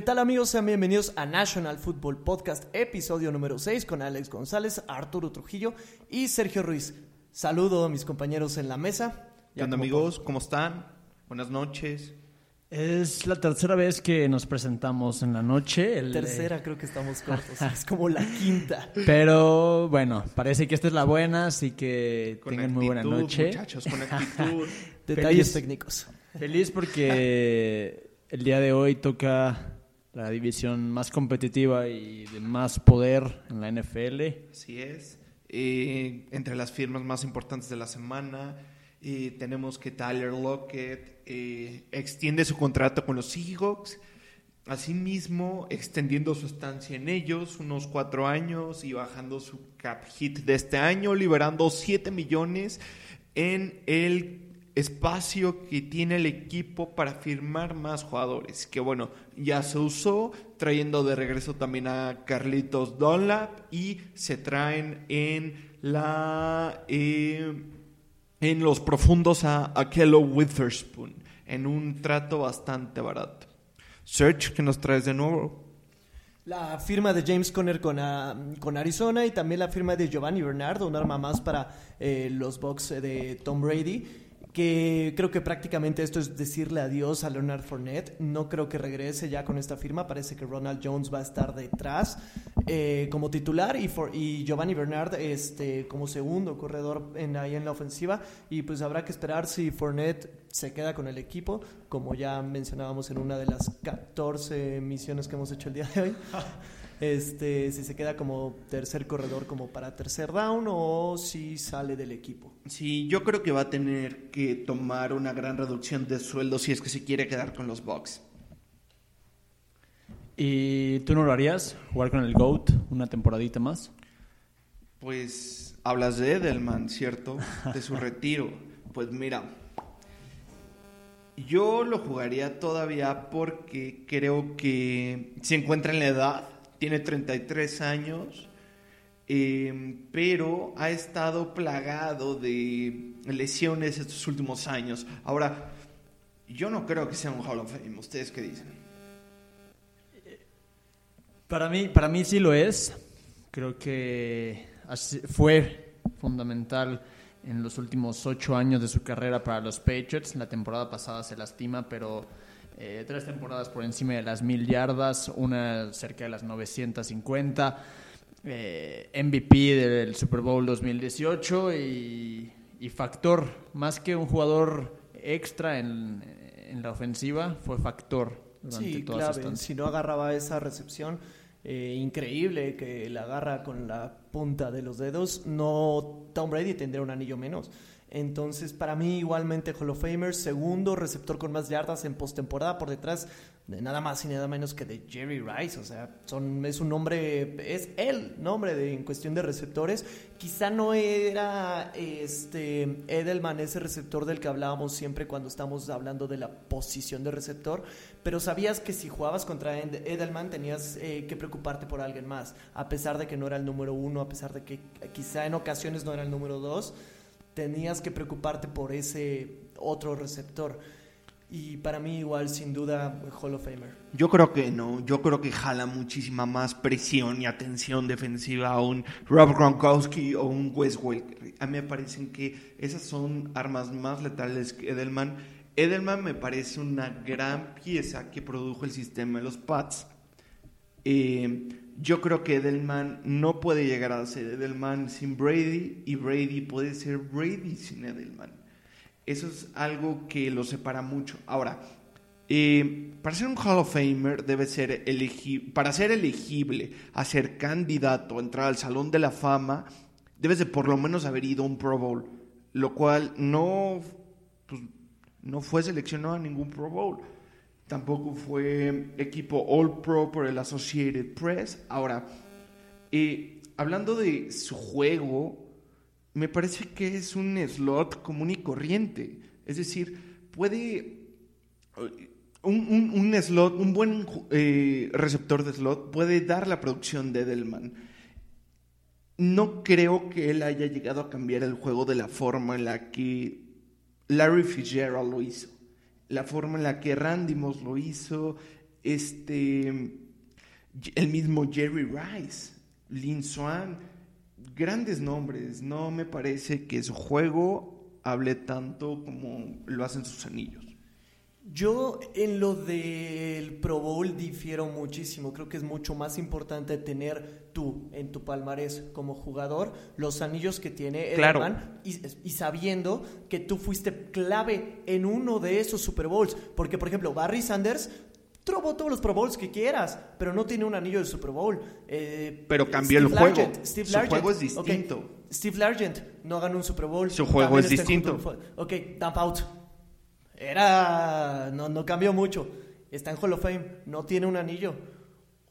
¿Qué tal amigos? Sean bienvenidos a National Football Podcast, episodio número 6 con Alex González, Arturo Trujillo y Sergio Ruiz. Saludo a mis compañeros en la mesa. ¿Qué onda amigos? ¿Cómo están? Buenas noches. Es la tercera vez que nos presentamos en la noche. El, tercera creo que estamos cortos, es como la quinta. Pero bueno, parece que esta es la buena, así que tengan muy buena noche. Muchachos, con actitud. Detalles técnicos. Feliz porque el día de hoy toca la división más competitiva y de más poder en la NFL. Así es. Entre las firmas más importantes de la semana tenemos que Tyler Lockett extiende su contrato con los Seahawks, asimismo extendiendo su estancia en ellos unos cuatro años y bajando su cap hit de este año, liberando 7 millones en el espacio que tiene el equipo para firmar más jugadores. Que bueno, ya se usó, trayendo de regreso también a Carlitos Dunlap y se traen en la... Eh, en los profundos a, Kello Witherspoon en un trato bastante barato. Search, ¿qué nos traes de nuevo? La firma de James Conner con, ah, con Arizona y también la firma de Giovanni Bernardo, un arma más para eh, los Bucks de Tom Brady que creo que prácticamente esto es decirle adiós a Leonard Fournette. No creo que regrese ya con esta firma. Parece que Ronald Jones va a estar detrás eh, como titular y, y Giovanni Bernard este, como segundo corredor en, ahí en la ofensiva. Y pues habrá que esperar si Fournette se queda con el equipo, como ya mencionábamos en una de las 14 misiones que hemos hecho el día de hoy. este, si se queda como tercer corredor como para tercer down o si sale del equipo. Sí, yo creo que va a tener que tomar una gran reducción de sueldo si es que se quiere quedar con los Bucks. ¿Y tú no lo harías? ¿Jugar con el GOAT una temporadita más? Pues hablas de Edelman, ¿cierto? De su retiro. Pues mira, yo lo jugaría todavía porque creo que se encuentra en la edad tiene 33 años, em, pero ha estado plagado de lesiones estos últimos años. Ahora, yo no creo que sea un Hall of Fame. ¿Ustedes qué dicen? Para mí, para mí sí lo es. Creo que fue fundamental en los últimos ocho años de su carrera para los Patriots. La temporada pasada se lastima, pero eh, tres temporadas por encima de las mil yardas, una cerca de las 950, eh, MVP del Super Bowl 2018 y, factor, más que un jugador extra en, la ofensiva, fue factor durante sí, toda clave. Si no agarraba esa recepción, eh, increíble que la agarra con la punta de los dedos, no Tom Brady tendría un anillo menos. Entonces, para mí, igualmente, Hall of Famer, segundo receptor con más yardas en postemporada, por detrás de nada más y nada menos que de Jerry Rice. O sea, son, es un nombre, es el nombre de, en cuestión de receptores. Quizá no era este Edelman ese receptor del que hablábamos siempre cuando estamos hablando de la posición de receptor, pero sabías que si jugabas contra Edelman tenías eh, que preocuparte por alguien más, a pesar de que no era el número uno, a pesar de que quizá en ocasiones no era el número dos tenías que preocuparte por ese otro receptor. Y para mí igual, sin duda, Hall of Famer. Yo creo que no. Yo creo que jala muchísima más presión y atención defensiva a un Rob Gronkowski o un Wes Welker. A mí me parecen que esas son armas más letales que Edelman. Edelman me parece una gran pieza que produjo el sistema de los Pats. Eh, yo creo que Edelman no puede llegar a ser Edelman sin Brady y Brady puede ser Brady sin Edelman. Eso es algo que lo separa mucho. Ahora, eh, para ser un Hall of Famer debe ser elegible, para ser elegible a ser candidato a entrar al Salón de la Fama, debes de por lo menos haber ido a un Pro Bowl, lo cual no, pues, no fue seleccionado a ningún Pro Bowl tampoco fue equipo All Pro por el Associated Press. Ahora, eh, hablando de su juego, me parece que es un slot común y corriente. Es decir, puede... Un, slot, un buen eh, receptor de slot puede dar la producción de Edelman. No creo que él haya llegado a cambiar el juego de la forma en la que Larry Fitzgerald lo hizo la forma en la que Randy Moss lo hizo, este, el mismo Jerry Rice, Lin Swan, grandes nombres. No me parece que su juego hable tanto como lo hacen sus anillos. Yo en lo del Pro Bowl difiero muchísimo. Creo que es mucho más importante tener tú en tu palmarés como jugador los anillos que tiene Edelman y, y, sabiendo que tú fuiste clave en uno de esos Super Bowls. Porque, por ejemplo, Barry Sanders Trobó todos los Pro Bowls que quieras, pero no tiene un anillo de Super Bowl. Eh, pero cambió el juego. Steve Su juego es distinto. Steve Largent no ganó un Super Bowl. Su juego es distinto. Ok, dump out. Era. No, no cambió mucho. Está en Hall of Fame. No tiene un anillo.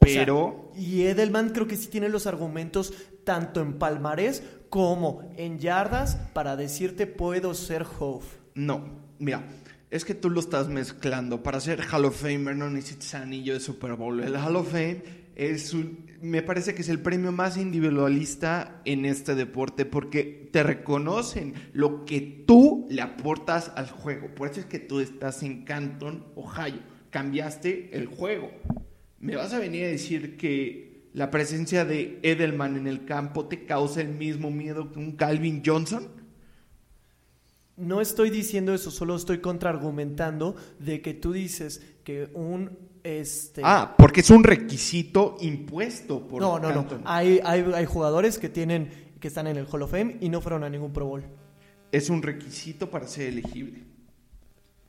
Pero. y Edelman creo que sí tiene los argumentos, tanto en palmarés como en yardas, para decirte puedo ser Hoff. No, mira. Es que tú lo estás mezclando. Para ser Hall of Famer no necesitas anillo de Super Bowl. El Hall of Fame es me parece que es el premio más individualista en este deporte porque te reconocen lo que tú le aportas al juego. Por eso es que tú estás en Canton, Ohio. Cambiaste el juego. ¿Me vas a venir a decir que la presencia de Edelman en el campo te causa el mismo miedo que un Calvin Johnson? No estoy diciendo eso, solo estoy contraargumentando de que tú dices que un este Ah, porque es un requisito impuesto por No, no, no. Hay, hay, hay jugadores que tienen que están en el Hall of Fame y no fueron a ningún Pro Bowl. Es un requisito para ser elegible.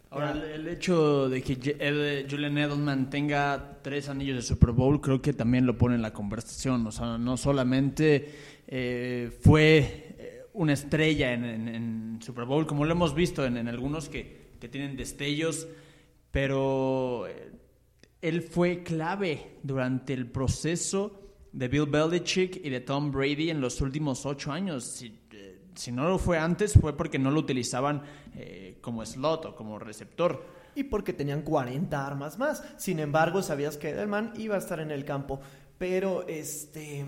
Ahora, el, hecho de que Julian Edelman tenga tres anillos de Super Bowl, creo que también lo pone en la conversación. O sea, no solamente eh, fue una estrella en, Super Bowl, como lo hemos visto en, algunos que, tienen destellos, pero eh, él fue clave durante el proceso de Bill Belichick y de Tom Brady en los últimos ocho años. Si, eh, no lo fue antes, fue porque no lo utilizaban eh, como slot o como receptor. Y porque tenían 40 armas más. Sin embargo, sabías que Edelman iba a estar en el campo. Pero, este,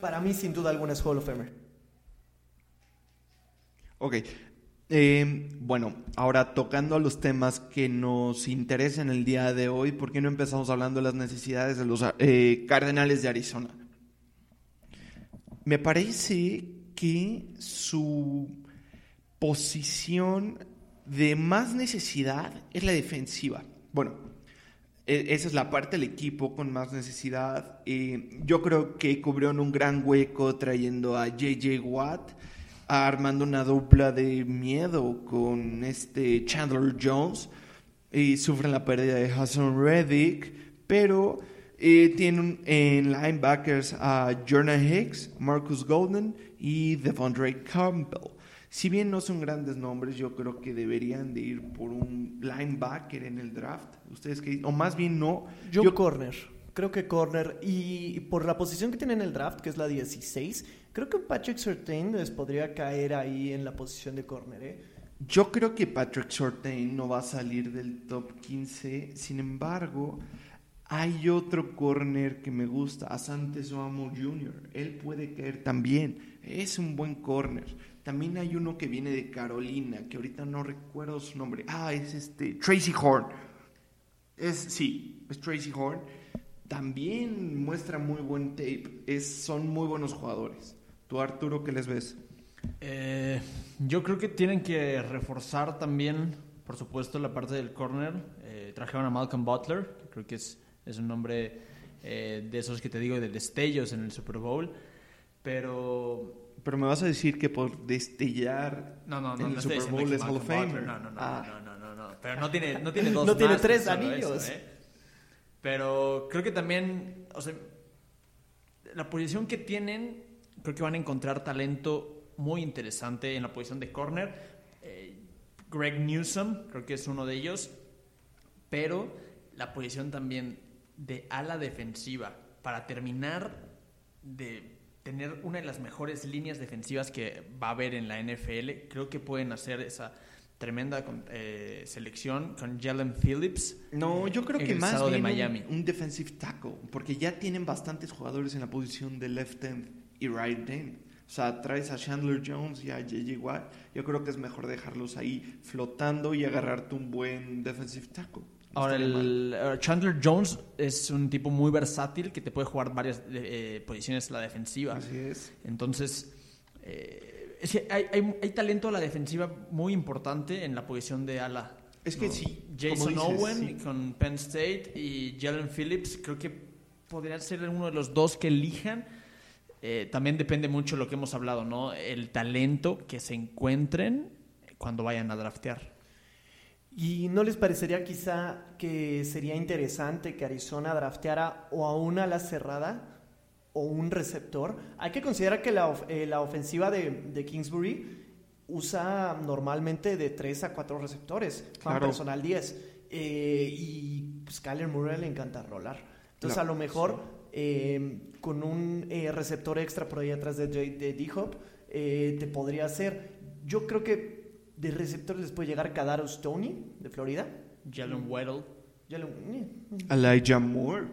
para mí, sin duda alguna, es Hall of Famer. Ok. Eh, bueno, ahora tocando a los temas que nos interesan el día de hoy, ¿por qué no empezamos hablando de las necesidades de los eh, Cardenales de Arizona? Me parece que su posición de más necesidad es la defensiva. Bueno, e, esa es la parte del equipo con más necesidad. Eh, yo creo que cubrieron un gran hueco trayendo a JJ Watt armando una dupla de miedo con este Chandler Jones y sufren la pérdida de Hassan Reddick, pero eh, tienen en linebackers a Jordan Hicks, Marcus Golden y Devondre Campbell. Si bien no son grandes nombres, yo creo que deberían de ir por un linebacker en el draft. Ustedes que o más bien no. Yo, corner. Creo que corner y por la posición que tiene en el draft, que es la 16, Creo que Patrick Surtain les podría caer ahí en la posición de corner, ¿eh? Yo creo que Patrick Surtain no va a salir del top 15. Sin embargo, hay otro corner que me gusta, Asante Soamo Jr. Él puede caer también. Es un buen corner. También hay uno que viene de Carolina, que ahorita no recuerdo su nombre. Ah, es este Tracy Horn. Es sí, es Tracy Horn. También muestra muy buen tape. Son muy buenos jugadores. ¿Tú, Arturo, qué les ves? Eh, yo creo que tienen que reforzar también, por supuesto, la parte del corner. Eh, trajeron a Malcolm Butler, que creo que es, es un nombre eh, de esos que te digo de destellos en el Super Bowl. Pero pero me vas a decir que por destellar no, no, no, en el Super Bowl es Hall of Fame. No, no, no, ah. no, no, no, no, Pero no tiene, no tiene dos No tiene tres anillos. Pero creo que también, o sea, la posición que tienen creo que van a encontrar talento muy interesante en la posición de corner. Eh, Greg Newsom, creo que es uno de ellos, pero la posición también de ala defensiva para terminar de tener una de las mejores líneas defensivas que va a haber en la NFL. Creo que pueden hacer esa tremenda eh, selección con Jalen Phillips. No, yo creo que más bien Miami. Un, un, defensive tackle, porque ya tienen bastantes jugadores en la posición de left end y right end. O sea, traes a Chandler Jones y a J.J. Watt. Yo creo que es mejor dejarlos ahí flotando y agarrarte un buen defensive tackle. Ahora, el, eh, Chandler Jones es un tipo muy versátil que te puede jugar varias eh, posiciones a la defensiva. Así es. Entonces, eh, es que hay, hay- hay talento a la defensiva muy importante en la posición de ala. Es que sí, Jason dices, Owen sí. con Penn State y Jalen Phillips, creo que podría ser uno de los dos que elijan. Eh, también depende mucho de lo que hemos hablado, ¿no? El talento que se encuentren cuando vayan a draftear. ¿Y no les parecería quizá que sería interesante que Arizona drafteara o a una ala cerrada o un receptor? Hay que considerar que la, of- eh, la ofensiva de, de Kingsbury usa normalmente de 3 a 4 receptores, Juan Claro. personal 10. Eh, y pues Kyler Murray le encanta rolar. Entonces Claro, a lo mejor eh, con un eh, receptor extra por ahí atrás de, J- de D-Hop eh, te podría hacer. Yo creo que de receptores les puede llegar Kadarius Tony de Florida. Jalen Weddle. Eh, Elijah Moore.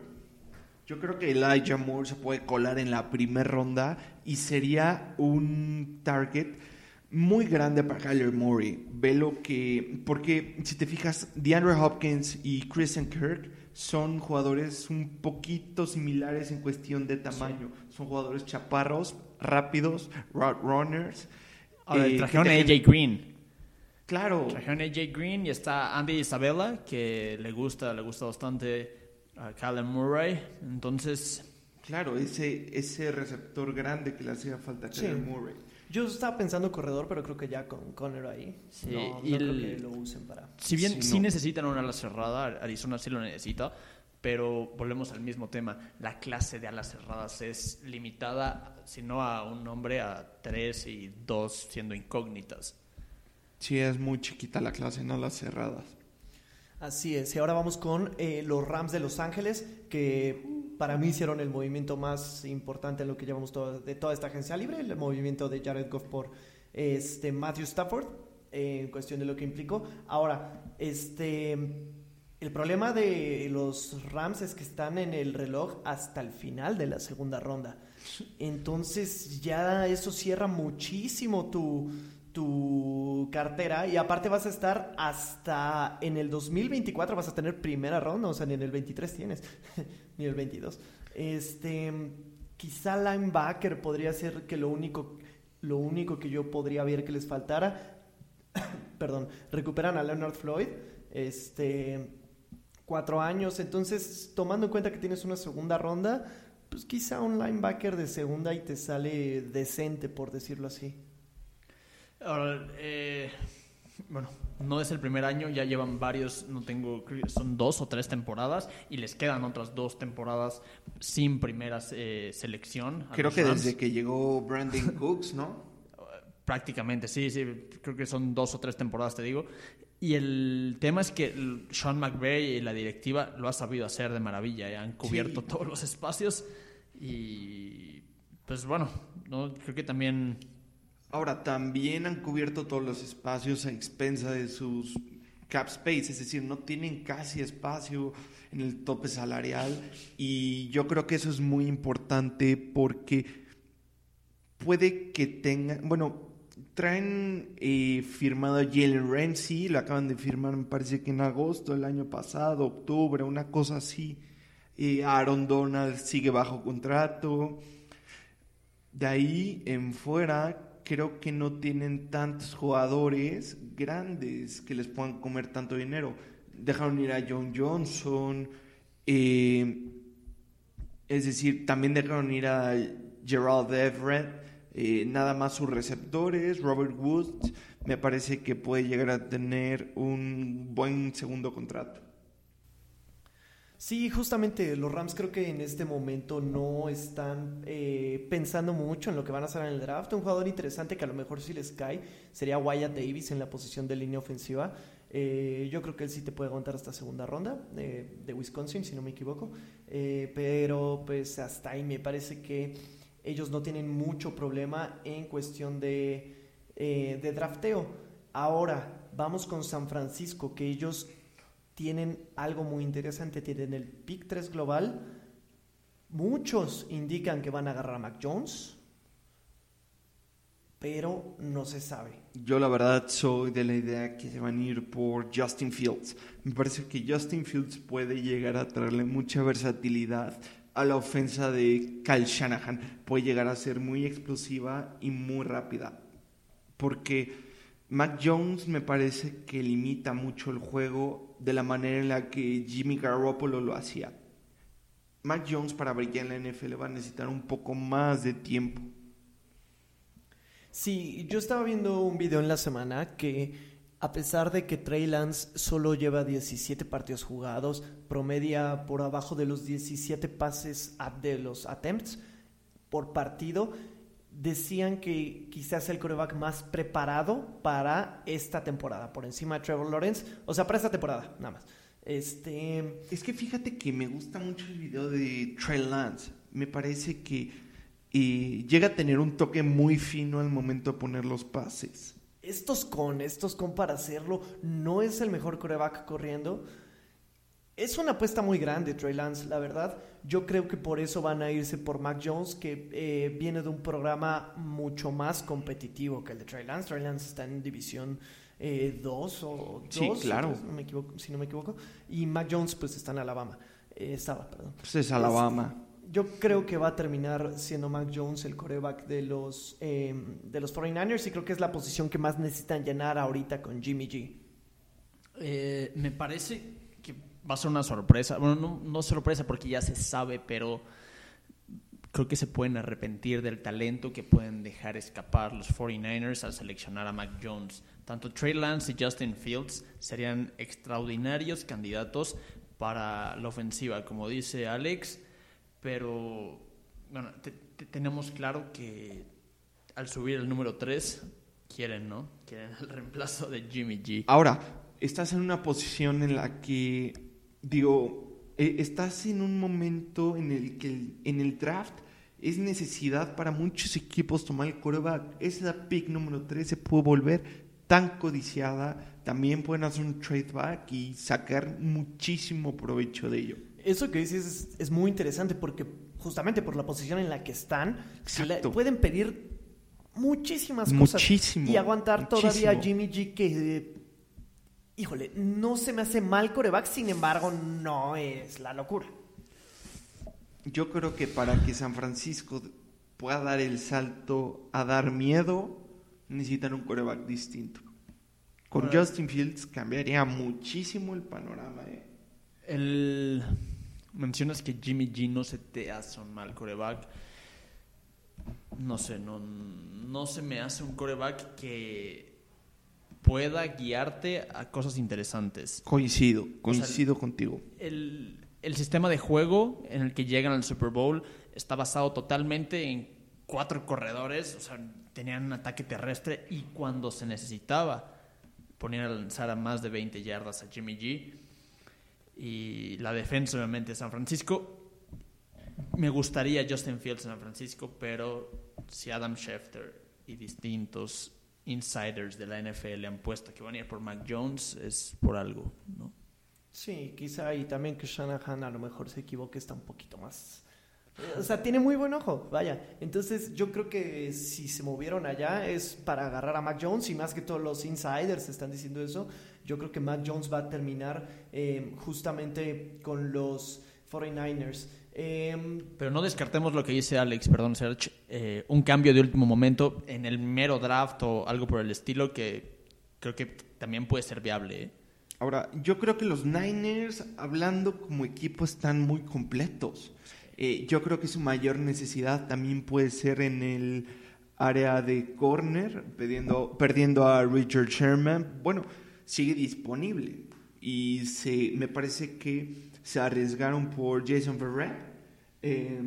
Yo creo que Elijah Moore se puede colar en la primera ronda y sería un target muy grande para Kyler Murray. Ve lo que. Porque si te fijas, DeAndre Hopkins y Christian Kirk son jugadores un poquito similares en cuestión de tamaño. Son jugadores chaparros, rápidos, route runners. Ahora, eh, trajeron a AJ Green. Claro. Trajeron a AJ Green y está Andy Isabella, que le gusta, le gusta bastante a Kyler Murray. Entonces, Claro, ese, ese receptor grande que le hacía falta a Sí. Kyler Murray. Yo estaba pensando corredor, pero creo que ya con Conner ahí. Sí, no, no y creo el- que lo usen para. si bien Sí, sí, no. necesitan una ala cerrada, Arizona sí lo necesita, pero volvemos al mismo tema. La clase de alas cerradas es limitada, si no a un nombre, a tres y dos siendo incógnitas. Sí, es muy chiquita la clase, no las cerradas. Así es. Y ahora vamos con eh, los Rams de Los Ángeles, que para mí hicieron el movimiento más importante en lo que llevamos todo- de toda esta agencia libre, el movimiento de Jared Goff por este, Matthew Stafford, en cuestión de lo que implicó. Ahora, este, el problema de los Rams es que están en el reloj hasta el final de la segunda ronda. Entonces ya eso cierra muchísimo tu, tu cartera y aparte vas a estar hasta en el 2024 vas a tener primera ronda, o sea, ni en el 23 tienes, ni el 22. Este, quizá linebacker podría ser que lo único, lo único que yo podría ver que les faltara, perdón, recuperan a Leonard Floyd, este, cuatro años, entonces tomando en cuenta que tienes una segunda ronda, pues quizá un linebacker de segunda y te sale decente, por decirlo así. Ahora, eh, bueno, no es el primer año, ya llevan varios, no tengo, son dos o tres temporadas y les quedan otras dos temporadas sin primera eh, selección. Creo que Rams. desde que llegó Brandon Cooks, ¿no? Prácticamente, sí, sí, creo que son dos o tres temporadas, te digo. Y el tema es que Sean McVay y la directiva lo ha sabido hacer de maravilla, eh, han cubierto Sí. todos los espacios y pues bueno, ¿no? creo que también Ahora, también han cubierto todos los espacios a expensa de sus cap space, es decir, no tienen casi espacio en el tope salarial y yo creo que eso es muy importante porque puede que tengan, bueno, traen eh, firmado a Jalen Ramsey, lo acaban de firmar me parece que en agosto del año pasado, octubre, una cosa así. Eh, Aaron Donald sigue bajo contrato. De ahí en fuera, creo que no tienen tantos jugadores grandes que les puedan comer tanto dinero. Dejaron ir a John Johnson, eh, es decir, también dejaron ir a Gerald Everett, eh, nada más sus receptores, Robert Woods, me parece que puede llegar a tener un buen segundo contrato. Sí, justamente los Rams creo que en este momento no están eh, pensando mucho en lo que van a hacer en el draft. Un jugador interesante que a lo mejor sí les cae sería Wyatt Davis en la posición de línea ofensiva. Eh, yo creo que él sí te puede aguantar hasta segunda ronda eh, de Wisconsin, si no me equivoco. Eh, pero pues hasta ahí me parece que ellos no tienen mucho problema en cuestión de, eh, de drafteo. Ahora, vamos con San Francisco, que ellos tienen algo muy interesante, tienen el pick 3 global. Muchos indican que van a agarrar a Mac Jones. pero no se sabe. Yo la verdad soy de la idea que se van a ir por Justin Fields. Me parece que Justin Fields puede llegar a traerle mucha versatilidad a la ofensa de Kyle Shanahan. Puede llegar a ser muy explosiva y muy rápida. Porque Mac Jones me parece que limita mucho el juego de la manera en la que Jimmy Garoppolo lo hacía. Mac Jones para brillar en la NFL va a necesitar un poco más de tiempo. Sí, yo estaba viendo un video en la semana que a pesar de que Trey Lance solo lleva 17 partidos jugados, promedia por abajo de los 17 pases de los attempts por partido, decían que quizás el coreback más preparado para esta temporada, por encima de Trevor Lawrence, o sea, para esta temporada, nada más. Este... Es que fíjate que me gusta mucho el video de Trey Lance. Me parece que y llega a tener un toque muy fino al momento de poner los pases. Estos con, estos con para hacerlo, no es el mejor coreback corriendo. Es una apuesta muy grande, Trey Lance, la verdad. Yo creo que por eso van a irse por Mac Jones, que eh, viene de un programa mucho más competitivo que el de Trey Lance. Trey Lance está en división 2 eh, o 2, sí, claro. no me equivoco, si no me equivoco. Y Mac Jones pues está en Alabama. Eh, estaba, perdón. Pues es Alabama yo creo que va a terminar siendo Mac Jones el coreback de los, em, de los 49ers y creo que es la posición que más necesitan llenar ahorita con Jimmy G. Eh, me parece va a ser una sorpresa. Bueno, no, no sorpresa porque ya se sabe, pero creo que se pueden arrepentir del talento que pueden dejar escapar los 49ers al seleccionar a Mac Jones. Tanto Trey Lance y Justin Fields serían extraordinarios candidatos para la ofensiva. Como dice Alex, pero, bueno, tenemos claro que al subir el número 3, quieren, ¿no? Quieren el reemplazo de Jimmy G. Ahora, estás en una posición en la que, digo, e, estás en un momento en el que en el draft es necesidad para muchos equipos tomar el coreback. Esa pick número 3 se puede volver tan codiciada. También pueden hacer un trade back y sacar muchísimo provecho de ello eso que dices es, muy interesante porque justamente por la posición en la que están, pueden pedir muchísimas cosas y aguantar todavía a Jimmy G que, híjole, no se me hace mal coreback, sin embargo, no es la locura. Yo creo que para que San Francisco pueda dar el salto a dar miedo, necesitan un coreback distinto. Con Justin Fields cambiaría muchísimo el panorama. ¿eh? El mencionas que Jimmy G no se te hace un mal coreback. No sé, no, no se me hace un coreback que pueda guiarte a cosas interesantes. Coincido, coincido contigo. El, el sistema de juego en el que llegan al Super Bowl está basado totalmente en cuatro corredores, o sea, tenían un ataque terrestre y cuando se necesitaba ponían a lanzar a más de 20 yardas a Jimmy G y la defensa obviamente de San Francisco. Me gustaría Justin Fields en San Francisco, pero si Adam Schefter y distintos insiders de la NFL han puesto que van a ir por Mac Jones, es por algo, ¿no? Sí, quizá y también que Shanahan a lo mejor se equivoque, está un poquito más... O sea, tiene muy buen ojo, vaya. Entonces yo creo que si se movieron allá es para agarrar a Mac Jones y más que todos los insiders están diciendo eso. Yo creo que Matt Jones va a terminar eh, justamente con los 49ers. Em, Pero no descartemos lo que dice Alex, perdón, Serge, eh, un cambio de último momento en el mero draft o algo por el estilo que creo que también puede ser viable. ¿eh? Ahora, yo creo que los Niners, hablando como equipo, están muy completos. yo creo que su mayor necesidad también puede ser en el área de corner, perdiendo, perdiendo a Richard Sherman. Bueno, sigue disponible. Y se, me parece que se arriesgaron por Jason Verrett eh,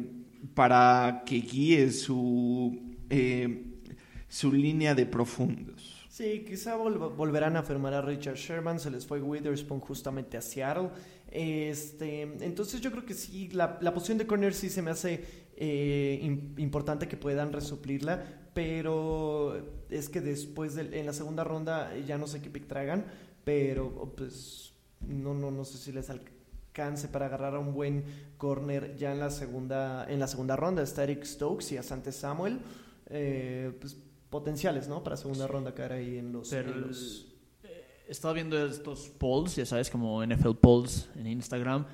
para que guíe su, eh, su línea de profundos. Sí, quizá volverán a firmar a Richard Sherman, se les fue Witherspoon justamente a Seattle. Este, entonces yo creo que sí, la, la posición de corner sí se me hace eh, importante que puedan resuplirla, pero es que después de, en la segunda ronda ya no sé qué pick traigan, pero pues no, no, no sé si les alcance para agarrar a un buen corner ya en la segunda, en la segunda ronda. Está Eric Stokes y Asante Samuel. Eh, pues potenciales, ¿no? Para segunda ronda caer ahí en los... Pero en los- eh, estaba viendo estos polls, ya sabes, como NFL polls en Instagram,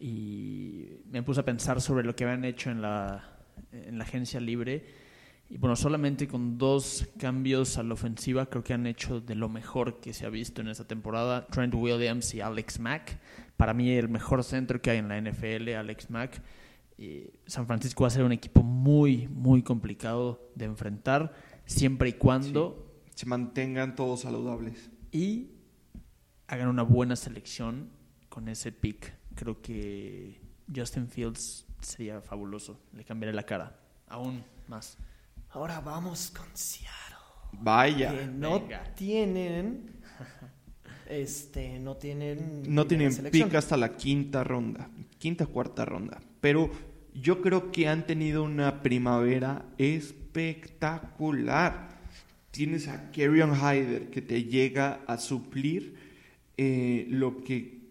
y me puse a pensar sobre lo que habían hecho en la, en la agencia libre. Y bueno, solamente con dos cambios a la ofensiva creo que han hecho de lo mejor que se ha visto en esta temporada. Trent Williams y Alex Mack. Para mí el mejor centro que hay en la NFL, Alex Mack. San Francisco va a ser un equipo muy, muy complicado de enfrentar, siempre y cuando Se mantengan todos saludables. y hagan una buena selección con ese pick. Creo que Justin Fields sería fabuloso. Le cambiaría la cara aún más. Ahora vamos con Seattle. Vaya. que no venga. tienen... Este, no tienen... No tienen selección. pick hasta la quinta ronda, quinta cuarta ronda. Pero yo creo que han tenido una primavera espectacular. Tienes a Kerryon Hyder que te llega a suplir eh, lo que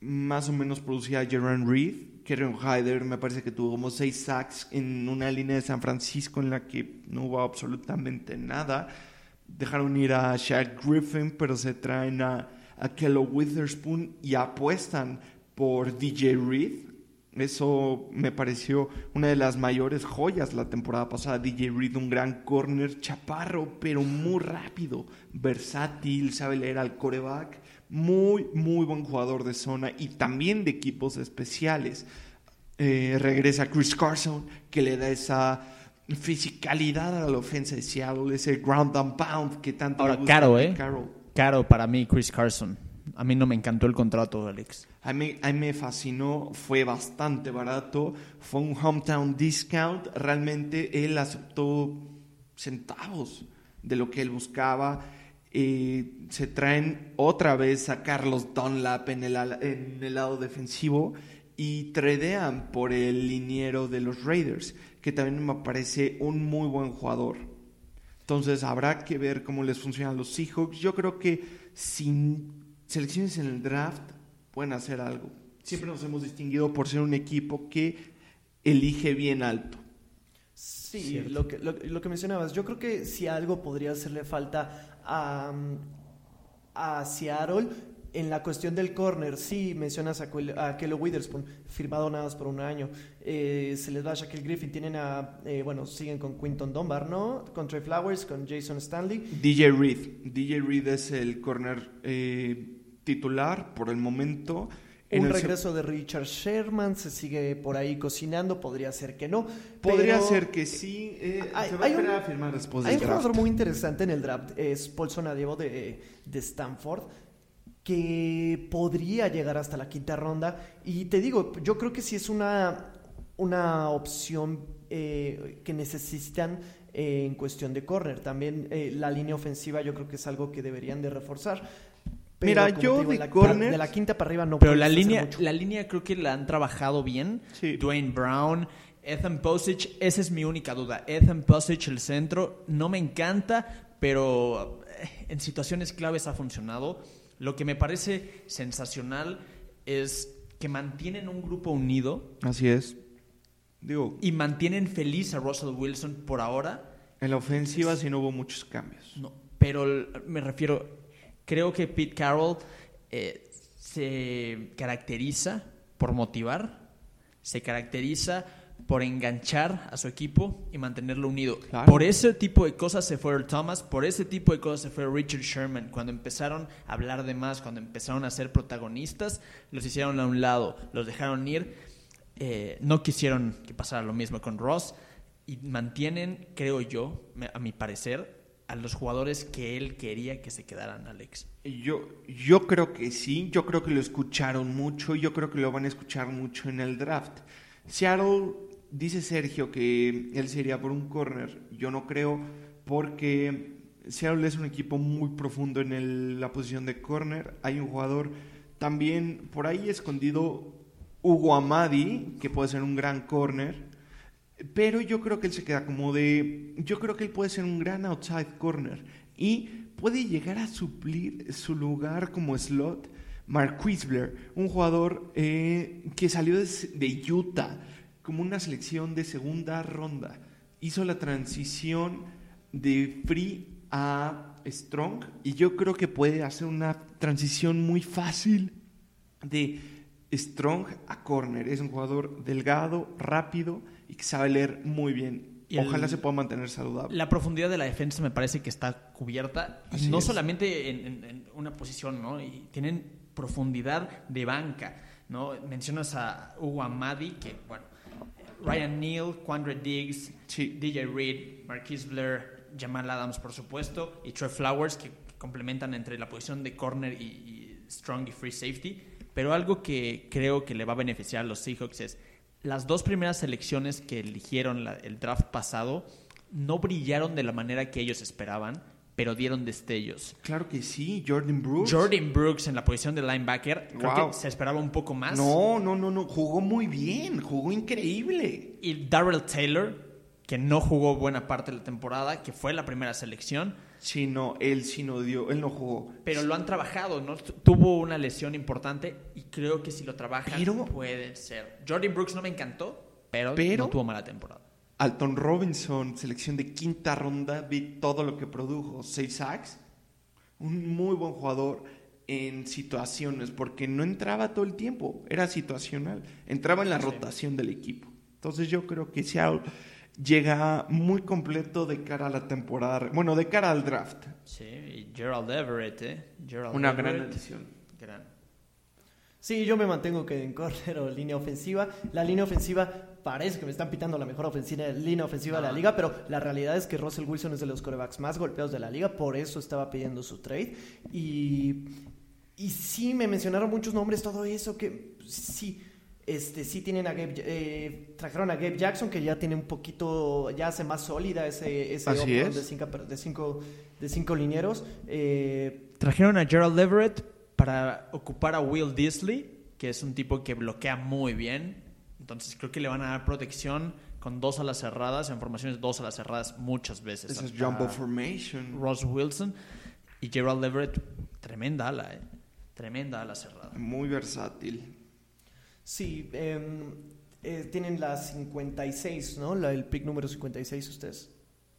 más o menos producía Jerome Reed. Kerryon Hyder me parece que tuvo como seis sacks en una línea de San Francisco en la que no hubo absolutamente nada. Dejaron ir a Shaq Griffin, pero se traen a, a Kello Witherspoon y apuestan por DJ Reed. Eso me pareció una de las mayores joyas la temporada pasada. DJ Reed, un gran corner, chaparro, pero muy rápido, versátil, sabe leer al coreback. Muy, muy buen jugador de zona y también de equipos especiales. Eh, regresa Chris Carson, que le da esa fisicalidad a la ofensa de Seattle, ese ground and pound que tanto Ahora, le gusta caro, ¿eh? Carroll. Caro para mí, Chris Carson. A mí no me encantó el contrato, Alex. A mí, a mí me fascinó, fue bastante barato, fue un hometown discount, realmente él aceptó centavos de lo que él buscaba. Eh, se traen otra vez a Carlos Dunlap en el, en el lado defensivo y tradean por el liniero de los Raiders, que también me parece un muy buen jugador. Entonces habrá que ver cómo les funcionan los Seahawks. Yo creo que sin selecciones en el draft pueden hacer algo. Siempre nos hemos distinguido por ser un equipo que elige bien alto. Sí, lo que, lo, lo que mencionabas, yo creo que si algo podría hacerle falta a, a Seattle en la cuestión del corner, sí mencionas a, a Kello Witherspoon, firmado nada más por un año, Eh, se les va a Shaquille Griffin, tienen a, eh, bueno, siguen con Quinton Dunbar, ¿no? Con Trey Flowers, con Jason Stanley. DJ Reed. DJ Reed es el corner eh, titular por el momento. Un regreso de Richard Sherman, se sigue por ahí cocinando, podría ser que no. Podría pero- ser que sí. eh, Hay- se va a un- esperar a firmar después Hay del un draft. jugador muy interesante en el draft, es Paulson Adebo de, de Stanford, que podría llegar hasta la quinta ronda. Y te digo, yo creo que sí es una, una opción eh, que necesitan eh, en cuestión de corner. También eh, la línea ofensiva yo creo que es algo que deberían de reforzar. Pero, Mira, yo digo, de la- corners- de la quinta para arriba no Pero la línea, mucho. la línea creo que la han trabajado bien. Sí. Dwayne Brown, Ethan Posich, esa es mi única duda. Ethan Posich, el centro, no me encanta, pero eh, en situaciones claves ha funcionado. Lo que me parece sensacional es que mantienen un grupo unido Así es. Digo, y mantienen feliz a Russell Wilson por ahora. en la ofensiva sí no hubo muchos cambios. No, pero me refiero, creo que Pete Carroll eh, se caracteriza por motivar, se caracteriza por enganchar a su equipo y mantenerlo unido. Claro. Por ese tipo de cosas se fue Earl Thomas, por ese tipo de cosas se fue Richard Sherman. Cuando empezaron a hablar de más, cuando empezaron a ser protagonistas, los hicieron a un lado, los dejaron ir. Eh, no quisieron que pasara lo mismo con Ross y mantienen, creo yo, me- a mi parecer, a los jugadores que él quería que se quedaran, Alex. Yo, yo creo que sí, yo creo que lo escucharon mucho, yo creo que lo van a escuchar mucho en el draft. Seattle, dice Sergio que él sería por un corner, yo no creo, porque Seattle es un equipo muy profundo en la posición de corner, hay un jugador también por ahí escondido, Hugo Amadi, que puede ser un gran corner, pero yo creo que él se queda como de. Yo creo que él puede ser un gran outside corner. Y puede llegar a suplir su lugar como slot. Mark Quisler, un jugador eh, que salió de Utah como una selección de segunda ronda. Hizo la transición de free a strong y yo creo que puede hacer una transición muy fácil de strong a corner. Es un jugador delgado, rápido y que sabe leer muy bien. Y el- Ojalá se pueda mantener saludable. La profundidad de la defensa me parece que está cubierta. Así no es. solamente en, en- en una posición, ¿no? Y tienen profundidad de banca, ¿no? Mencionas a Hugo Amadi, que, bueno, Ryan Neal, Quandre Diggs, Sí. DJ Reed, Marquise Blair, Jamal Adams, por supuesto, y Trey Flowers, que, que complementan entre la posición de corner y, y strong y free safety. Pero algo que creo que le va a beneficiar a los Seahawks es las dos primeras selecciones que eligieron la- el draft pasado no brillaron de la manera que ellos esperaban, pero dieron destellos. Claro que sí, Jordan Brooks. Jordan Brooks en la posición de linebacker, creo Wow. que se esperaba un poco más. No, no, no, no, jugó muy bien, jugó increíble. Y Darrell Taylor, que no jugó buena parte de la temporada, que fue la primera selección, Sí, no, él sí no dio, él no jugó. pero lo han trabajado, ¿no? Tu- Tuvo una lesión importante y creo que si lo trabajan Pero- puede ser. Jordan Brooks no me encantó, pero, Pero- no tuvo mala temporada. Alton Robinson, selección de quinta ronda, vi todo lo que produjo. Seis sacks, un muy buen jugador en situaciones, porque no entraba todo el tiempo, era situacional, entraba en la rotación del equipo. Entonces yo creo que Seattle llega muy completo de cara a la temporada, bueno, de cara al draft. Sí, y Gerald Everett, ¿eh? Gerald Una gran Everett, adición. gran. Sí, yo me mantengo que en corner o línea ofensiva. La línea ofensiva parece que me están pitando la mejor ofensiva, línea ofensiva de la liga, pero la realidad es que Russell Wilson es de los corebacks más golpeados de la liga, por eso estaba pidiendo su trade. Y, y sí, me mencionaron muchos nombres, todo eso, que sí, este, sí tienen a Gabe, eh, trajeron a Gabe Jackson, que ya tiene un poquito, ya hace más sólida ese, ese Así up-front es. de cinco, de cinco, de cinco linieros. Eh, Trajeron a Gerald Everett para ocupar a Will Disley, que es un tipo que bloquea muy bien. Entonces creo que le van a dar protección con dos alas cerradas, en formaciones dos alas cerradas muchas veces. Esa es Jumbo Formation. Ross Wilson y Gerald Everett, tremenda ala, ¿eh? Tremenda ala cerrada. Muy versátil. Sí, em, eh, tienen la 56, ¿no? La, el pick número 56 ustedes.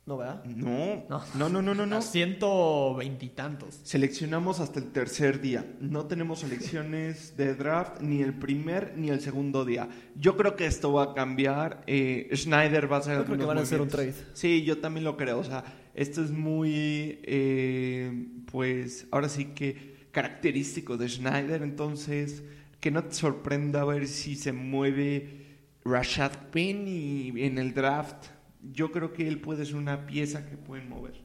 ¿No, verdad? No, No. no, no, no, no. no. A ciento veintitantos. Seleccionamos hasta el tercer día. No tenemos selecciones de draft ni el primer ni el segundo día. Yo creo que esto va a cambiar. Eh, Schneider va a hacer Yo creo que van a hacer un trade. Sí, yo también lo creo. O sea, esto es muy, eh, pues, ahora sí que característico de Schneider. Entonces, que no te sorprenda ver si se mueve Rashad Penny en el draft. Yo creo que él puede ser una pieza que pueden mover.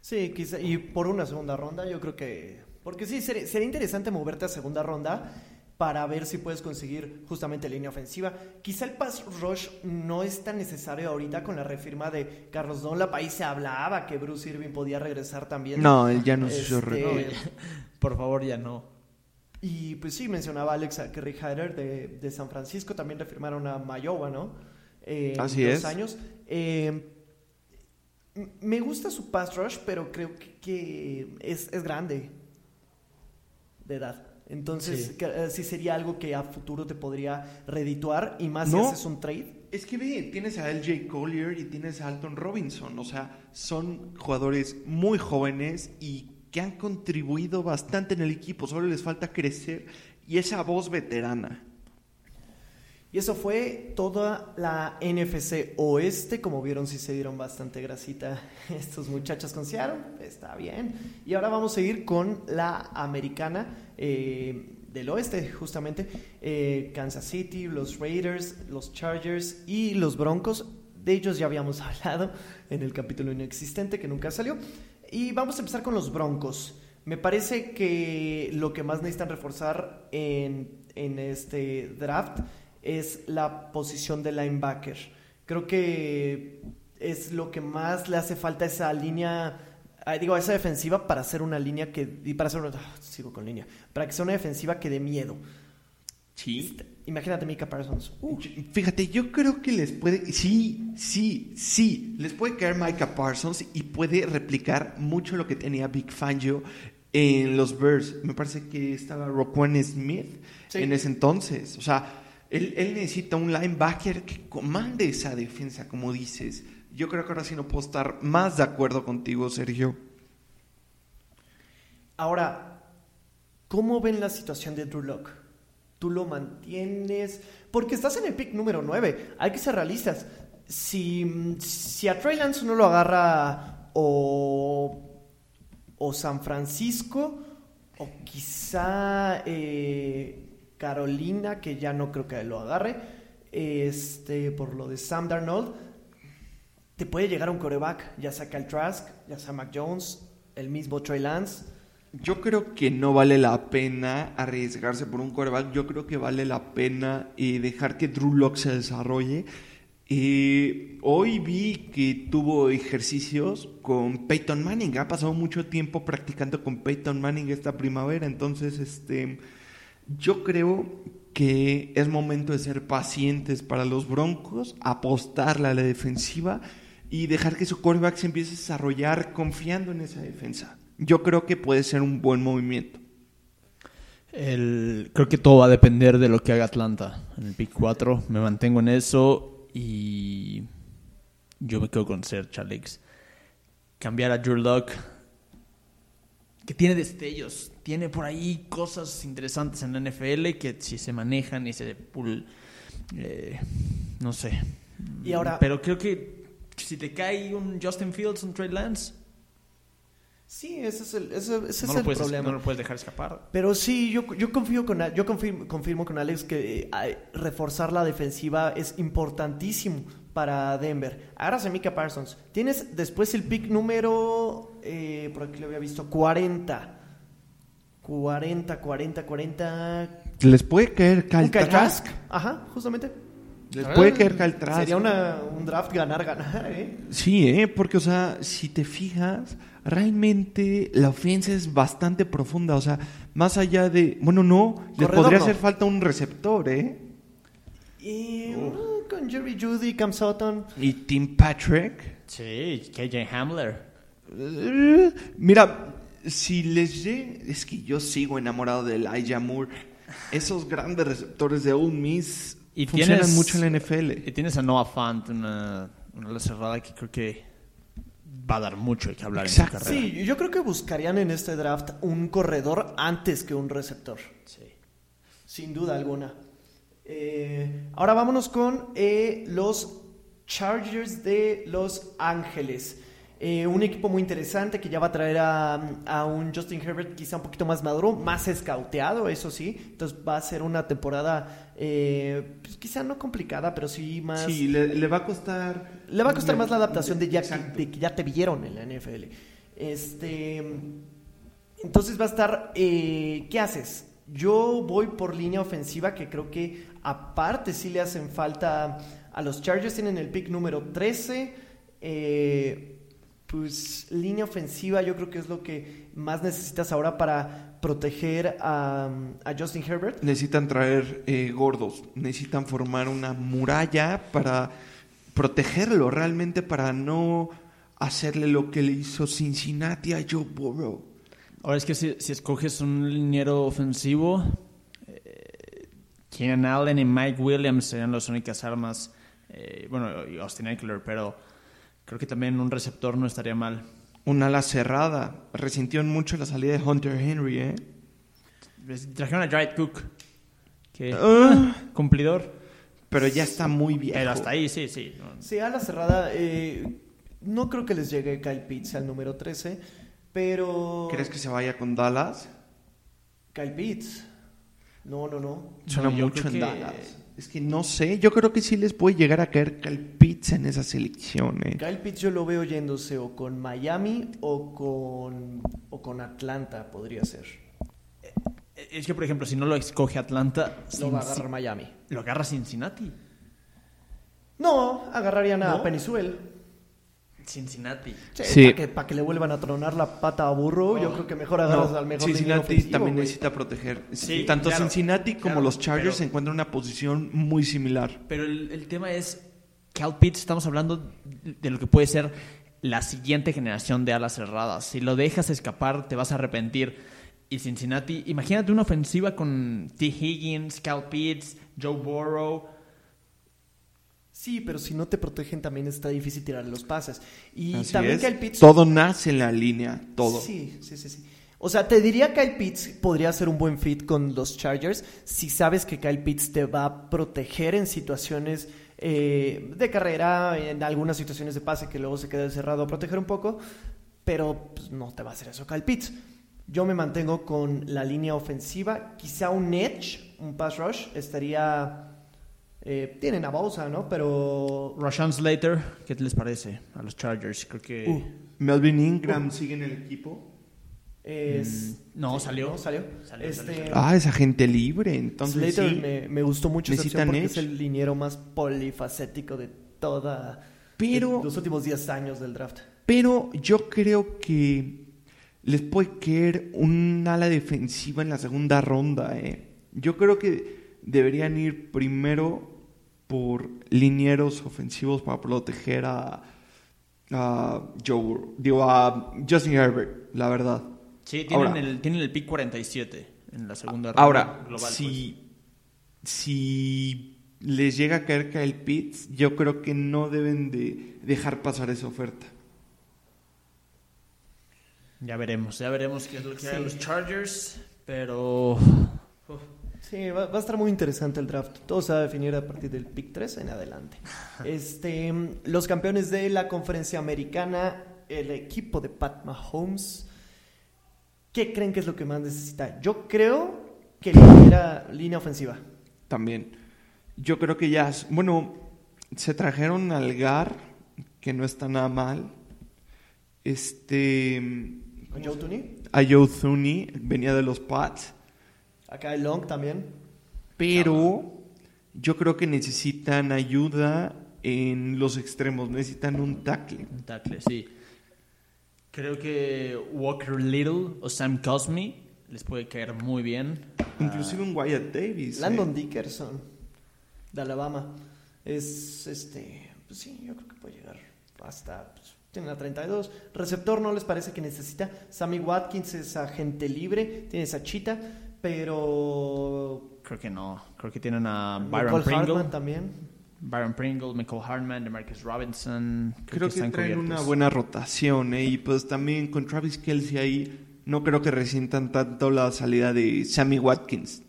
Sí, quizá, y por una segunda ronda, yo creo que... Porque sí, sería, sería interesante moverte a segunda ronda para ver si puedes conseguir justamente línea ofensiva. Quizá el pass rush no es tan necesario ahorita con la refirma de Carlos Dunlap. Ahí se hablaba que Bruce Irving podía regresar también. No, él ya no se Este, hizo re- No, ya. Por favor, ya no. Y pues sí, mencionaba Alex a Kerry Hyder de, de San Francisco, también refirmaron a Mayowa, ¿no? Eh, Así dos es. años. Eh, m- me gusta su pass rush, pero creo que, que es, es grande de edad. Entonces, Sí. que, eh, sí sería algo que a futuro te podría redituar y más No. si haces un trade. Es que ve, tienes a LJ Collier y tienes a Alton Robinson, o sea, son jugadores muy jóvenes y que han contribuido bastante en el equipo, solo les falta crecer y esa voz veterana. Y eso fue toda la NFC Oeste. Como vieron, sí se dieron bastante grasita estos muchachos con Seattle. Está bien. Y ahora vamos a ir con la americana eh, del oeste, justamente. Eh, Kansas City, los Raiders, los Chargers y los Broncos. De ellos ya habíamos hablado en el capítulo inexistente que nunca salió. Y vamos a empezar con los Broncos. Me parece que lo que más necesitan reforzar en, en este draft es la posición de linebacker. Creo que es lo que más le hace falta a esa línea, digo, a esa defensiva para hacer una línea que, para hacer una, ah, sigo con línea, para una defensiva que dé miedo. Sí. Imagínate Mika Parsons. Uh, Fíjate, yo creo que les puede, sí, sí, sí, les puede caer Micah Parsons y puede replicar mucho lo que tenía Big Fangio en los Bears. Me parece que estaba Roquan Smith Sí. en ese entonces. O sea, él, él necesita un linebacker que comande esa defensa, como dices. Yo creo que ahora sí no puedo estar más de acuerdo contigo, Sergio. Ahora, ¿cómo ven la situación de Drew Lock? ¿Tú lo mantienes? Porque estás en el pick número 9. Hay que ser realistas. Si, si a Trey Lance no lo agarra o, o San Francisco o quizá eh, Carolina, que ya no creo que lo agarre, este, por lo de Sam Darnold, te puede llegar un coreback, ya sea Kyle Trask, ya sea Mac Jones, el mismo Trey Lance. Yo creo que no vale la pena arriesgarse por un quarterback. Yo creo que vale la pena eh, dejar que Drew Lock se desarrolle. Eh, hoy vi que tuvo ejercicios con Peyton Manning. Ha pasado mucho tiempo practicando con Peyton Manning esta primavera. Entonces, este, yo creo que es momento de ser pacientes para los Broncos, apostarle a la defensiva y dejar que su quarterback se empiece a desarrollar confiando en esa defensa. Yo creo que puede ser un buen movimiento. El, creo que todo va a depender de lo que haga Atlanta en el pick 4. Me mantengo en eso y yo me quedo con Ser Alex. Cambiar a Drew Lock, que tiene destellos, tiene por ahí cosas interesantes en la NFL que si se manejan y se pul, eh, no sé. Y ahora, pero creo que si te cae un Justin Fields, un Trey Lance, Sí, ese es el, ese, ese no es lo el puedes, problema. No lo puedes dejar escapar. Pero sí, yo, yo confío con yo confirmo, confirmo con Alex que eh, reforzar la defensiva es importantísimo para Denver. Agarras a Mika Parsons. Tienes después el pick número, eh, por aquí lo había visto, 40. 40, 40, 40. ¿Les puede caer Kyle Un Kyle Trask? Trask. Ajá, justamente. ¿Les puede caer Kyle Trask? Sería una, un draft ganar, ganar, ¿eh? Sí, ¿eh? porque, o sea, si te fijas, realmente la ofensa es bastante profunda. O sea, más allá de. Bueno, no, les Corredor podría no. hacer falta un receptor, ¿eh? Y uh, con Jerry Judy, Cam Sutton. Y Tim Patrick. Sí, KJ Hamler. Eh, Mira, si les llega. Es que yo sigo enamorado de Elijah Moore. Esos grandes receptores de Ole Miss Y funcionan tienes- mucho en la NFL. Y tienes a Noah Fant, una, una cerrada que creo que va a dar mucho de que hablar Exacto. en su carrera. Sí, yo creo que buscarían en este draft un corredor antes que un receptor. Sí. Sin duda alguna. Eh, ahora vámonos con eh, los Chargers de Los Ángeles. Eh, un equipo muy interesante que ya va a traer a, a un Justin Herbert quizá un poquito más maduro, más escauteado, eso sí. Entonces va a ser una temporada eh, pues, quizá no complicada, pero sí más... Sí, le, le va a costar. Le va a costar más la adaptación de ya, de que ya te vieron en la NFL. Este, entonces va a estar, eh, ¿qué haces? Yo voy por línea ofensiva que creo que aparte sí le hacen falta a los Chargers. Tienen el pick número 13. eh, pues línea ofensiva yo creo que es lo que más necesitas ahora para proteger a, a Justin Herbert. Necesitan traer eh, gordos, necesitan formar una muralla para protegerlo, realmente para no hacerle lo que le hizo Cincinnati a Joe Burrow. Ahora es que si, si escoges un liniero ofensivo, eh, Keenan Allen y Mike Williams serían las únicas armas. eh, bueno, y Austin Eckler, pero creo que también un receptor no estaría mal. Un ala cerrada, resintió mucho la salida de Hunter Henry, ¿eh? Trajeron a Jared Cook, que Ah, cumplidor, pero ya está muy viejo. pero hasta ahí sí, sí. Sí, a la cerrada, eh, no creo que les llegue Kyle Pitts al número 13, pero... ¿Crees que se vaya con Dallas? Kyle Pitts. No, no, no. Suena No, yo mucho creo en que- Dallas. Es que no sé, yo creo que sí les puede llegar a caer Kyle Pitts en esa selección, ¿eh? Kyle Pitts yo lo veo yéndose o con Miami o con, o con Atlanta, podría ser. Es que, por ejemplo, si no lo escoge Atlanta, Lo va a agarrar Miami. lo agarra Cincinnati. No, agarrarían a ¿No? Penisuel. Cincinnati. Sí. Para que, pa' que le vuelvan a tronar la pata a burro, yo creo que mejor agarras No, al mejor Cincinnati ofensivo, también necesita proteger. Sí, Tanto claro, Cincinnati como claro, los Chargers pero- se encuentran en una posición muy similar. Pero el, el tema es, Cal Pitts, estamos hablando de lo que puede ser la siguiente generación de alas cerradas. Si lo dejas escapar, te vas a arrepentir. Y Cincinnati, imagínate una ofensiva con T. Higgins, Cal Pitts, Joe Burrow. Sí, pero si no te protegen también está difícil tirar los pases. Y Así también es. Kyle Pitts... Todo nace en la línea, todo. Sí, sí, sí, sí. O sea, te diría que Kyle Pitts podría ser un buen fit con los Chargers si sabes que Kyle Pitts te va a proteger en situaciones eh, de carrera, en algunas situaciones de pase que luego se queda cerrado a proteger un poco, pero pues, no te va a hacer eso Kyle Pitts. Yo me mantengo con la línea ofensiva, quizá un edge, un pass rush, estaría... Eh, tienen a Bosa, ¿no? Pero... Rashawn Slater, ¿qué les parece a los Chargers? Creo que... Uh, Melvin Ingram sigue en el equipo. es- Mm, no, sí, salió. No, salió. Salió, Este, salió. Ah, es agente libre, entonces Slater sí. me, me gustó mucho esa opción porque es el liniero más polifacético de toda Pero- de los últimos 10 años del draft. Pero yo creo que les puede caer un ala defensiva en la segunda ronda. eh. Yo creo que deberían ir primero por linieros ofensivos para proteger a, a Joe, digo, a Justin Herbert, la verdad. Sí, tienen, Ahora- el, tienen el pick 47 en la segunda ronda Ahora, global. si, si les llega a caer Kyle Pitts, yo creo que no deben de dejar pasar esa oferta. pues. Ya veremos, ya veremos qué es lo que hay Sí. los Chargers, pero... Sí, va, va a estar muy interesante el draft. Todo se va a definir a partir del pick 3 en adelante. Este, los campeones de la conferencia americana, el equipo de Pat Mahomes. ¿Qué creen que es lo que más necesita? Yo creo que línea, línea ofensiva. También. Yo creo que ya, bueno, se trajeron al GAR, que no está nada mal. Este, Joe Tooney. a Joe Thuney, venía de los Pats, Acá el Long también. pero yo creo que necesitan ayuda en los extremos, necesitan un tackle. Un tackle, sí. Creo que Walker Little o Sam Cosme les puede caer muy bien. Inclusive un Wyatt Davis. ¿eh? Landon Dickerson, de Alabama. Es este. Pues sí, yo creo que puede llegar hasta. Pues, tiene la 32. Receptor no les parece que necesita. Sammy Watkins es agente libre. Tiene esa chita. Pero. Creo que no. Creo que tienen a Byron Nicole Pringle. Hartman también. Byron Pringle, Michael Hartman, Demarcus Robinson. Creo que, traen cubiertos. una buena rotación, ¿eh? Y pues también con Travis Kelsey ahí, no creo que resientan tanto la salida de Sammy Watkins.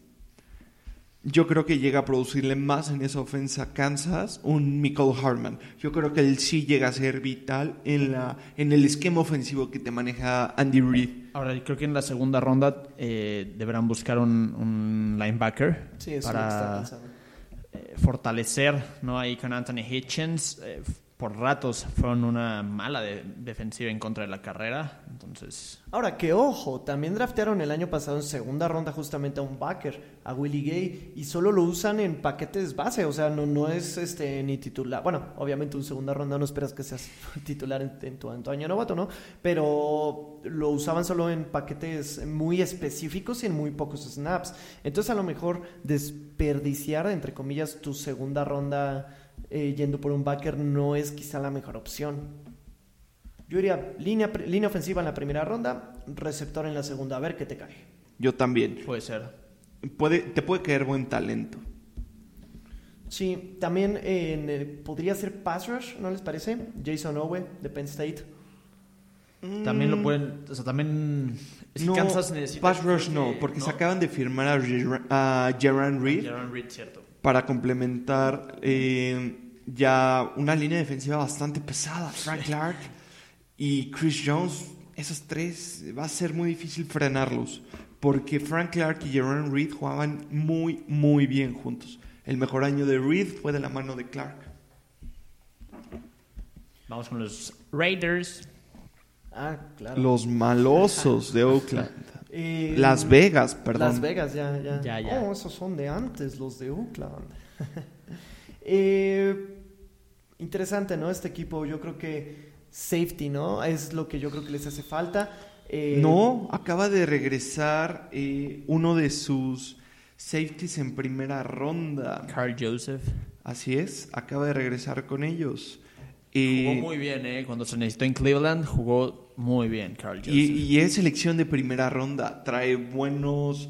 Yo creo que llega a producirle más en esa ofensa a Kansas un Michael Hartman. Yo creo que él sí llega a ser vital en, la, en el esquema ofensivo que te maneja Andy Reid. Ahora, creo que en la segunda ronda eh, deberán buscar un, un linebacker Sí, para eh, fortalecer, ¿no? Ahí con Anthony Hitchens. eh, por ratos fueron una mala de- defensiva en contra de la carrera. Entonces, Ahora, que ojo, también draftearon el año pasado en segunda ronda justamente a un backer, a Willie Gay, y solo lo usan en paquetes base, o sea, no, no es este ni titular. Bueno, obviamente un segunda ronda no esperas que seas titular en, en tu, en tu año novato, ¿no? Pero lo usaban solo en paquetes muy específicos y en muy pocos snaps. Entonces, a lo mejor desperdiciar, entre comillas, tu segunda ronda eh, yendo por un backer no es quizá la mejor opción. Yo diría línea, línea ofensiva en la primera ronda, receptor en la segunda, a ver qué te cae. Yo también. puede ser. Puede, te puede caer buen talento. Sí, también eh, en el- podría ser pass rush, ¿no les parece? Jason Owe de Penn State. También lo pueden. O sea, también. Si Mm. no, Kansas necesita. Pass rush no, que- porque se acaban de firmar a, Ger- a Jaron Reed. Jaron Reed, cierto. Para complementar eh, ya una línea defensiva bastante pesada. Frank Clark y Chris Jones, esos tres, va a ser muy difícil frenarlos. Porque Frank Clark y Jerome Reed jugaban muy, muy bien juntos. El mejor año de Reed fue de la mano de Clark. Vamos con los Raiders. Ah, claro. Los malosos de Oakland. Eh, Las Vegas, perdón. Las Vegas, ya, ya. Ya, ya. Oh, esos son de antes, los de Oakland. Eh, interesante, ¿no? Este equipo, yo creo que safety, ¿no? Es lo que yo creo que les hace falta. Eh, No, acaba de regresar eh, uno de sus safeties en primera ronda. Carl Joseph. Así es, acaba de regresar con ellos. Eh, Jugó muy bien, ¿eh? Cuando se necesitó en Cleveland, jugó muy bien Carl Joseph. y, y es selección de primera ronda, trae buenos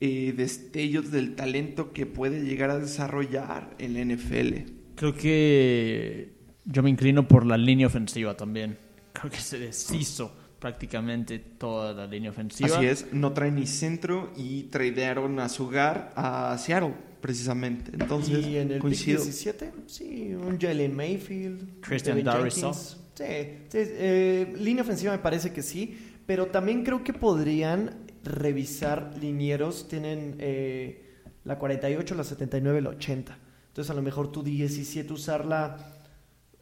eh, destellos del talento que puede llegar a desarrollar en la NFL. Creo que yo me inclino por la línea ofensiva también. Creo que se deshizo prácticamente toda la línea ofensiva. Así es, no trae ni centro y tradearon a su hogar a Seattle, precisamente. Entonces, y en el coincido. pick 17, sí, un Jalen Mayfield, Christian Darrisaw. Jenkins. Sí, sí, eh, línea ofensiva me parece que sí, pero también creo que podrían revisar linieros. Tienen eh, la 48, la 79, la 80. Entonces a lo mejor tu 17 usarla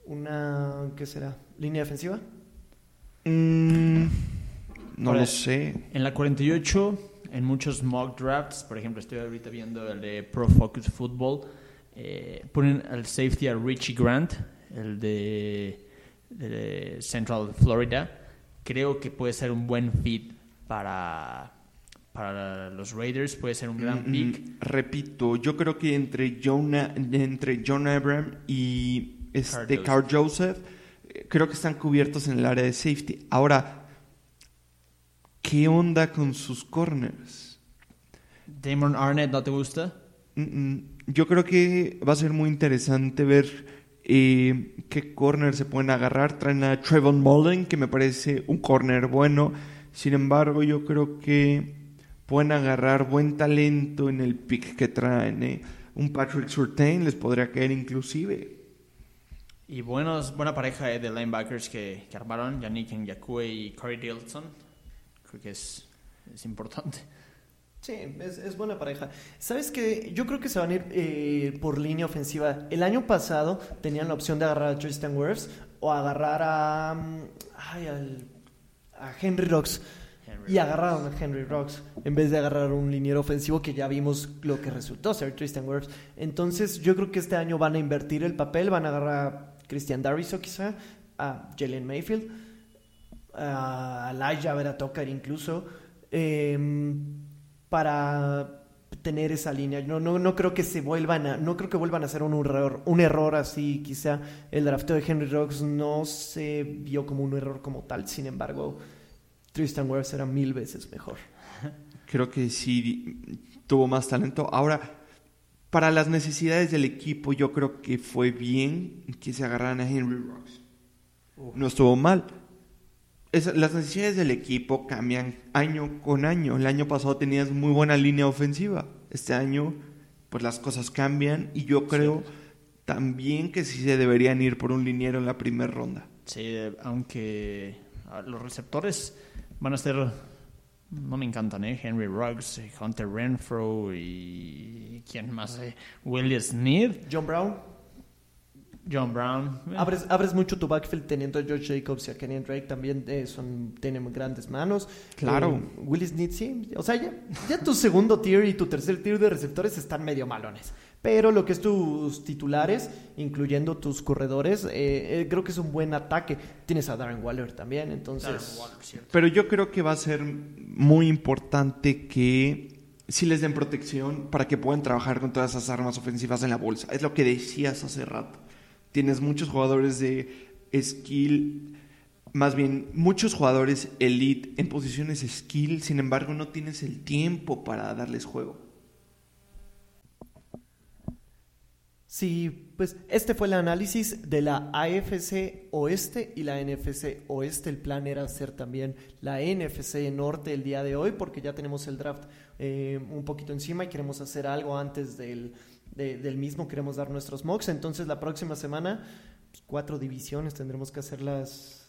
una, ¿qué será? ¿Línea defensiva? Mm, no Ahora, lo sé. En la 48, en muchos mock drafts, por ejemplo, estoy ahorita viendo el de Pro Focus Football, eh, ponen al safety a Richie Grant, el de, de Central Florida. Creo que puede ser un buen fit para, para los Raiders, puede ser un gran Mm, pick. mm, repito, yo creo que entre Jonah, entre John Abram y este Carl Carl Joseph, eh, creo que están cubiertos en el área de safety. Ahora, ¿qué onda con sus corners? Damon Arnett, ¿no te gusta? Mm, mm, Yo creo que va a ser muy interesante ver eh, qué corner se pueden agarrar. Traen a Trevon Mullen, que me parece un corner bueno. Sin embargo, yo creo que pueden agarrar buen talento en el pick que traen. eh. Un Patrick Surtain les podría caer inclusive. Y buenos, buena pareja eh, de linebackers que, que armaron, Yannick Ngakwe y Corey Dillson. Creo que es, es importante. Sí, es, es buena pareja. ¿Sabes qué? Yo creo que se van a ir eh, por línea ofensiva. El año pasado tenían la opción de agarrar a Tristan Wirfs o agarrar a, mm, ay, al- a Henry Rocks. Henry Y agarraron a Henry Rocks en vez de agarrar un liniero ofensivo que ya vimos lo que resultó ser Tristan Wirfs. Entonces yo creo que este año van a invertir el papel, van a agarrar a Christian Darrisaw quizá, a Jalen Mayfield, a Elijah Vera Tucker incluso, em, para tener esa línea. No, no, no creo que se vuelvan a, no creo que vuelvan a hacer un error, un error así, quizá el drafteo de Henry Rocks no se vio como un error como tal, sin embargo, Tristan Wirfs era mil veces mejor. Creo que sí tuvo más talento. Ahora, para las necesidades del equipo, yo creo que fue bien que se agarraran a Henry Rocks. No estuvo mal. Es- las necesidades del equipo cambian año con año. El año pasado tenías muy buena línea ofensiva. Este año, pues las cosas cambian y yo creo también que sí se deberían ir por un liniero en la primera ronda. Sí, aunque los receptores van a ser. No me encantan, ¿eh? Henry Ruggs, Hunter Renfro y. ¿Quién más? eh? Willie Sneed, John Brown, John Brown. abres, abres mucho tu backfield teniendo a George Jacobs y a Kenyon Drake también eh, son, tienen grandes manos. Claro. Eh, Willis sí. O sea, ya, ya tu segundo tier y tu tercer tier de receptores están medio malones. Pero lo que es tus titulares, incluyendo tus corredores, eh, eh, creo que es un buen ataque. Tienes a Darren Waller también, entonces... Darren Waller, cierto. Pero yo creo que va a ser muy importante que si les den protección para que puedan trabajar con todas esas armas ofensivas en la bolsa. Es lo que decías hace rato. Tienes muchos jugadores de skill, más bien muchos jugadores elite en posiciones skill, sin embargo no tienes el tiempo para darles juego. Sí, pues este fue el análisis de la AFC Oeste y la NFC Oeste. El plan era hacer también la NFC Norte el día de hoy porque ya tenemos el draft eh, un poquito encima y queremos hacer algo antes del, de- del mismo. Queremos dar nuestros mocks. Entonces la próxima semana, pues, cuatro divisiones tendremos que hacerlas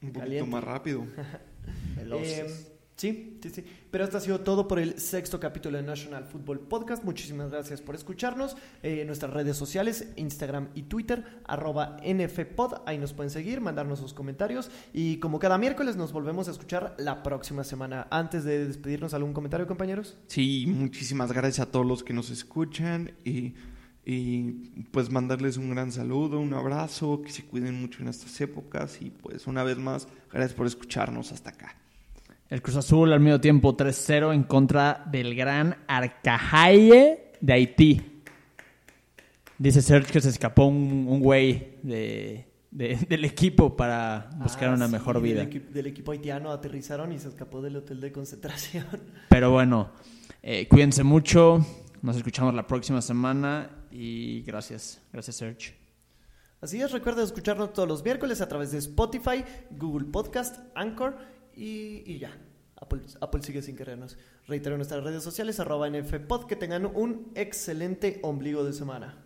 Un poquito Caliente. más rápido. Veloces. Eh, sí, sí, sí. Pero esto ha sido todo por el sexto capítulo de National Football Podcast. Muchísimas gracias por escucharnos. Eh, nuestras redes sociales, Instagram y Twitter, arroba NFPod. Ahí nos pueden seguir, mandarnos sus comentarios. Y como cada miércoles, nos volvemos a escuchar la próxima semana. Antes de despedirnos, ¿algún comentario, compañeros? Sí, muchísimas gracias a todos los que nos escuchan y, pues mandarles un gran saludo, un abrazo, que se cuiden mucho en estas épocas y pues una vez más, gracias por escucharnos hasta acá. El Cruz Azul al medio tiempo 3-0 en contra del gran Arcajaye de Haití. Dice Sergio que se escapó un, un güey de, de- del equipo para buscar Ah, una sí, mejor del vida. equi- Del, equipo haitiano aterrizaron y se escapó del hotel de concentración. Pero bueno, eh, cuídense mucho. Nos escuchamos la próxima semana y gracias, gracias Serge. Así es, recuerda escucharnos todos los miércoles a través de Spotify, Google Podcast, Anchor y, y ya. Apple, Apple sigue sin querernos. Reitero nuestras redes sociales, arroba NFPod, que tengan un excelente ombligo de semana.